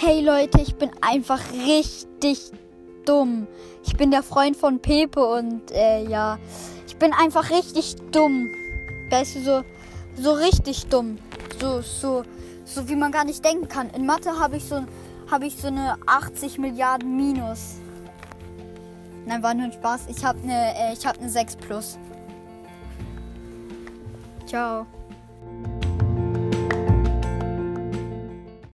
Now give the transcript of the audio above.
Hey Leute, ich bin einfach richtig dumm. Ich bin der Freund von Pepe und äh, ja, ich bin einfach richtig dumm. Weißt du, so, so richtig dumm. So, so, so wie man gar nicht denken kann. In Mathe habe ich so, habe ich so eine 80 Milliarden Minus. Nein, war nur ein Spaß. Ich habe eine, äh, ich habe eine 6 plus. Ciao.